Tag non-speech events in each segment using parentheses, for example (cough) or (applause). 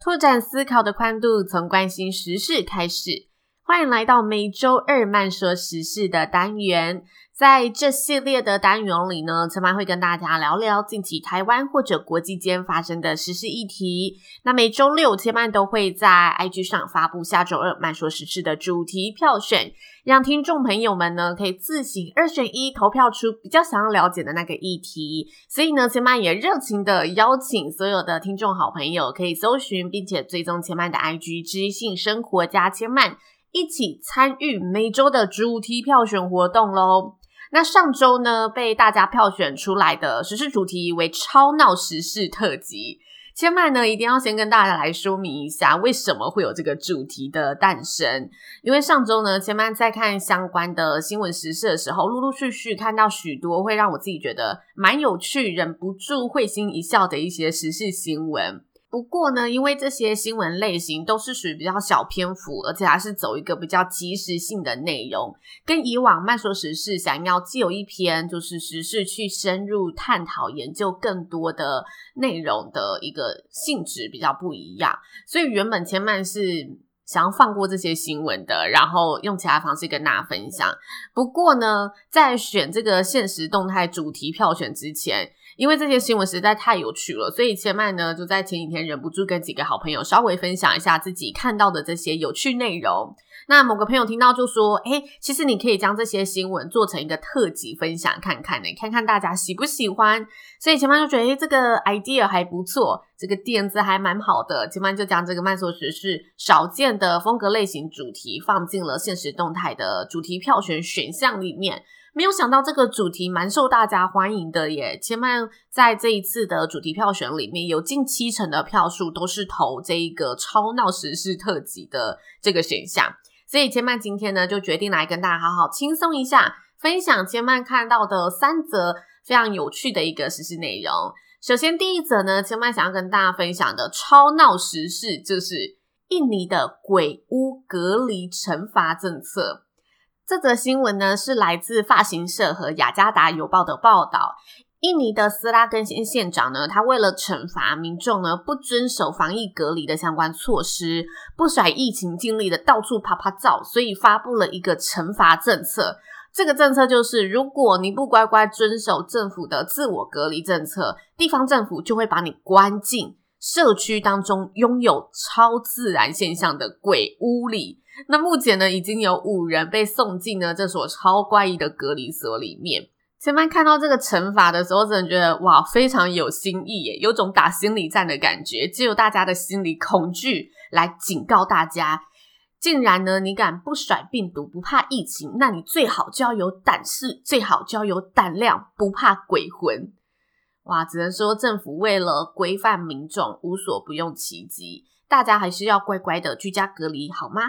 拓展思考的宽度，从关心时事开始。欢迎来到每周二慢说时事的单元。在这系列的单元里呢，千嫚会跟大家聊聊近期台湾或者国际间发生的时事议题。那每周六，千嫚都会在 IG 上发布下周二慢说时事的主题票选，让听众朋友们呢可以自行二选一投票出比较想要了解的那个议题。所以呢，千嫚也热情的邀请所有的听众好朋友可以搜寻并且追踪千嫚的 IG 知性生活家千嫚，一起参与每周的主题票选活动喽。那上周呢，被大家票选出来的时事主题为“超闹时事特辑”。千嫚呢，一定要先跟大家来说明一下，为什么会有这个主题的诞生。因为上周呢，千嫚在看相关的新闻时事的时候，陆陆续续看到许多会让我自己觉得蛮有趣、忍不住会心一笑的一些时事新闻。不过呢，因为这些新闻类型都是属于比较小篇幅，而且还是走一个比较即时性的内容，跟以往慢说时事想要既有一篇就是时事去深入探讨研究更多的内容的一个性质比较不一样，所以原本千曼是想要放过这些新闻的，然后用其他方式跟大家分享。不过呢，在选这个现实动态主题票选之前。因为这些新闻实在太有趣了，所以千麦呢就在前几天忍不住跟几个好朋友稍微分享一下自己看到的这些有趣内容。那某个朋友听到就说：“诶，其实你可以将这些新闻做成一个特辑分享看看呢，看看大家喜不喜欢。”所以千嫚就觉得，诶，这个 idea 还不错，这个点子还蛮好的。千嫚就将这个慢速时事少见的风格类型主题放进了限时动态的主题票选选项里面。没有想到这个主题蛮受大家欢迎的耶！千嫚在这一次的主题票选里面有近七成的票数都是投这一个超闹时事特辑的这个选项，所以千嫚今天呢就决定来跟大家好好轻松一下，分享千嫚看到的三则非常有趣的一个时事内容。首先第一则呢，千嫚想要跟大家分享的超闹时事就是印尼的鬼屋隔离惩罚政策。这则新闻呢是来自法新社和雅加达邮报的报道。印尼的斯拉根县县长呢，他为了惩罚民众呢不遵守防疫隔离的相关措施，不甩疫情尽力的到处啪啪照，所以发布了一个惩罚政策。这个政策就是，如果你不乖乖遵守政府的自我隔离政策，地方政府就会把你关进社区当中拥有超自然现象的鬼屋里。那目前呢，已经有五人被送进了这所超怪异的隔离所里面。千嫚看到这个惩罚的时候，真的觉得哇，非常有新意耶，有种打心理战的感觉，借由大家的心理恐惧来警告大家：竟然呢，你敢不甩病毒，不怕疫情，那你最好就要有胆识，最好就要有胆量，不怕鬼魂。哇，只能说政府为了规范民众，无所不用其极。大家还是要乖乖的居家隔离，好吗？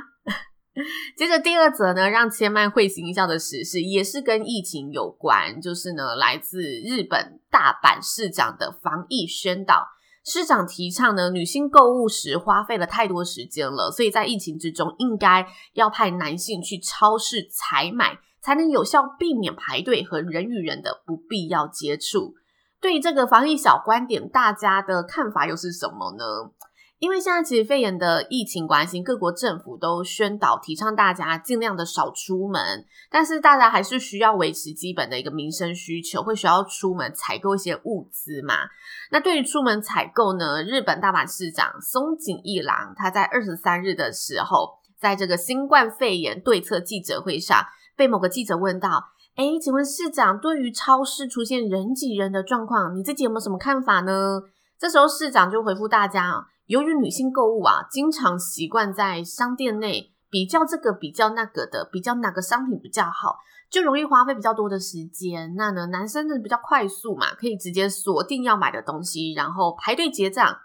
接着第二则呢，让千嫚会心一笑的时事也是跟疫情有关，就是呢，来自日本大阪市长的防疫宣导。市长提倡呢，女性购物时花费了太多时间了，所以在疫情之中，应该要派男性去超市采买，才能有效避免排队和人与人的不必要接触。对于这个防疫小观点，大家的看法又是什么呢？因为现在其实肺炎的疫情关系，各国政府都宣导提倡大家尽量的少出门，但是大家还是需要维持基本的一个民生需求，会需要出门采购一些物资嘛。那对于出门采购呢，日本大阪市长松井一郎他在二十三日的时候，在这个新冠肺炎对策记者会上，被某个记者问到：“诶，请问市长，对于超市出现人挤人的状况，你自己有没有什么看法呢？”这时候市长就回复大家啊。由于女性购物啊，经常习惯在商店内比较这个比较那个的，比较哪个商品比较好，就容易花费比较多的时间。那呢，男生的比较快速嘛，可以直接锁定要买的东西，然后排队结账。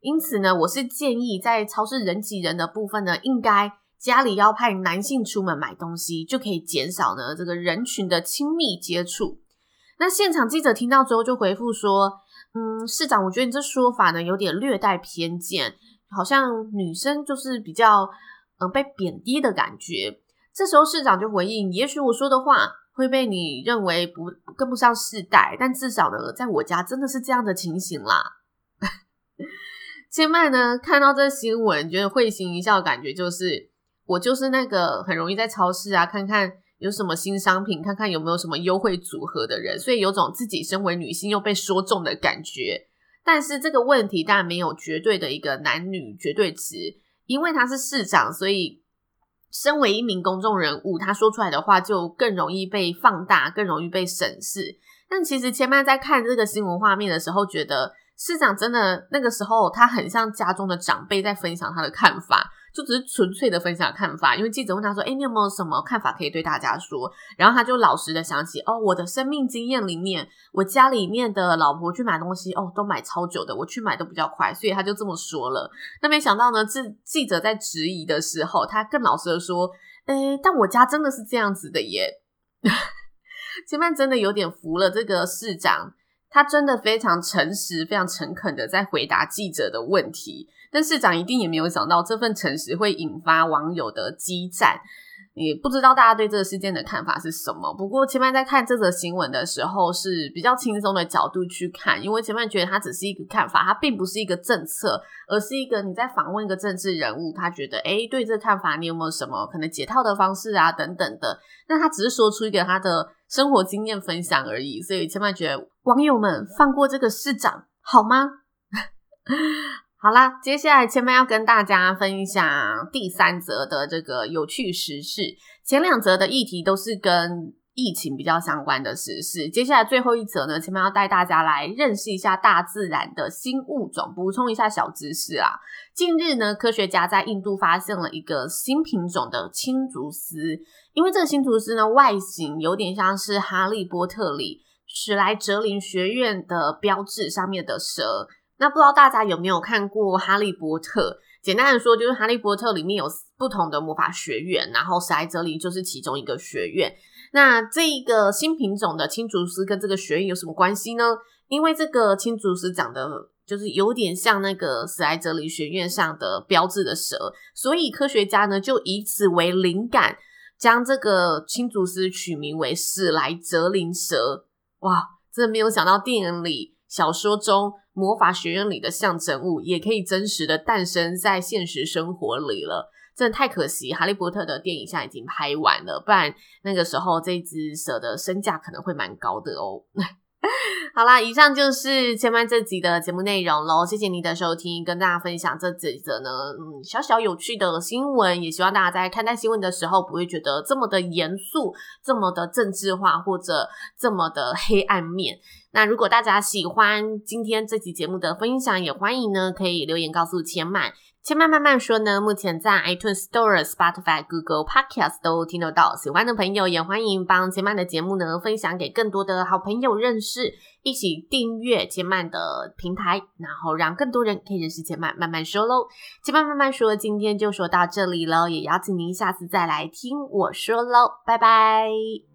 因此呢，我是建议在超市人挤人的部分呢，应该家里要派男性出门买东西，就可以减少呢这个人群的亲密接触。那现场记者听到之后就回复说：“嗯，市长，我觉得你这说法呢有点略带偏见，好像女生就是比较嗯、呃、被贬低的感觉。”这时候市长就回应：“也许我说的话会被你认为不跟不上世代，但至少呢，在我家真的是这样的情形啦。(laughs) ”千麦呢看到这新闻，觉得会心一笑感觉就是，我就是那个很容易在超市啊看看。有什么新商品，看看有没有什么优惠组合的人，所以有种自己身为女性又被说中的感觉。但是这个问题当然没有绝对的一个男女绝对值，因为他是市长，所以身为一名公众人物，他说出来的话就更容易被放大，更容易被审视。但其实千曼在看这个新闻画面的时候，觉得市长真的那个时候他很像家中的长辈在分享他的看法。就只是纯粹的分享看法，因为记者问他说：“诶，你有没有什么看法可以对大家说？”然后他就老实的想起：“哦，我的生命经验里面，我家里面的老婆去买东西，哦，都买超久的，我去买都比较快，所以他就这么说了。那没想到呢，这记者在质疑的时候，他更老实的说：“诶，但我家真的是这样子的耶。” (laughs) 前面真的有点服了这个市长，他真的非常诚实、非常诚恳的在回答记者的问题。但市长一定也没有想到这份诚实会引发网友的激战，也不知道大家对这个事件的看法是什么。不过前面在看这则新闻的时候是比较轻松的角度去看，因为前面觉得它只是一个看法，它并不是一个政策，而是一个你在访问一个政治人物，他觉得诶，对这个看法你有没有什么可能解套的方式啊等等的。那他只是说出一个他的生活经验分享而已，所以千曼觉得网友们放过这个市长好吗？(laughs) 好啦，接下来千曼要跟大家分享第三则的这个有趣时事。前两则的议题都是跟疫情比较相关的时事。接下来最后一则呢，千曼要带大家来认识一下大自然的新物种，补充一下小知识啊。近日呢，科学家在印度发现了一个新品种的青竹丝，因为这个青竹丝呢，外形有点像是《哈利波特》里史莱哲林学院的标志上面的蛇。那不知道大家有没有看过《哈利波特》？简单的说，就是《哈利波特》里面有不同的魔法学院，然后史莱哲林就是其中一个学院。那这一个新品种的青竹丝跟这个学院有什么关系呢？因为这个青竹丝长得就是有点像那个史莱哲林学院上的标志的蛇，所以科学家呢就以此为灵感，将这个青竹丝取名为史莱哲林蛇。哇，真的没有想到电影里、小说中。魔法学院里的象征物也可以真实的诞生在现实生活里了，真的太可惜！哈利波特的电影现在已经拍完了，不然那个时候这只蛇的身价可能会蛮高的哦。(laughs) 好啦，以上就是前面这集的节目内容喽，谢谢你的收听，跟大家分享这几则呢，嗯，小小有趣的新闻，也希望大家在看待新闻的时候不会觉得这么的严肃，这么的政治化，或者这么的黑暗面。那如果大家喜欢今天这期节目的分享，也欢迎呢可以留言告诉千曼。千曼慢慢说呢，目前在 iTunes Store、Spotify、Google Podcast 都听得到。喜欢的朋友也欢迎帮千曼的节目呢分享给更多的好朋友认识，一起订阅千曼的平台，然后让更多人可以认识千曼慢慢说喽。千曼慢慢说，今天就说到这里喽，也邀请您下次再来听我说喽，拜拜。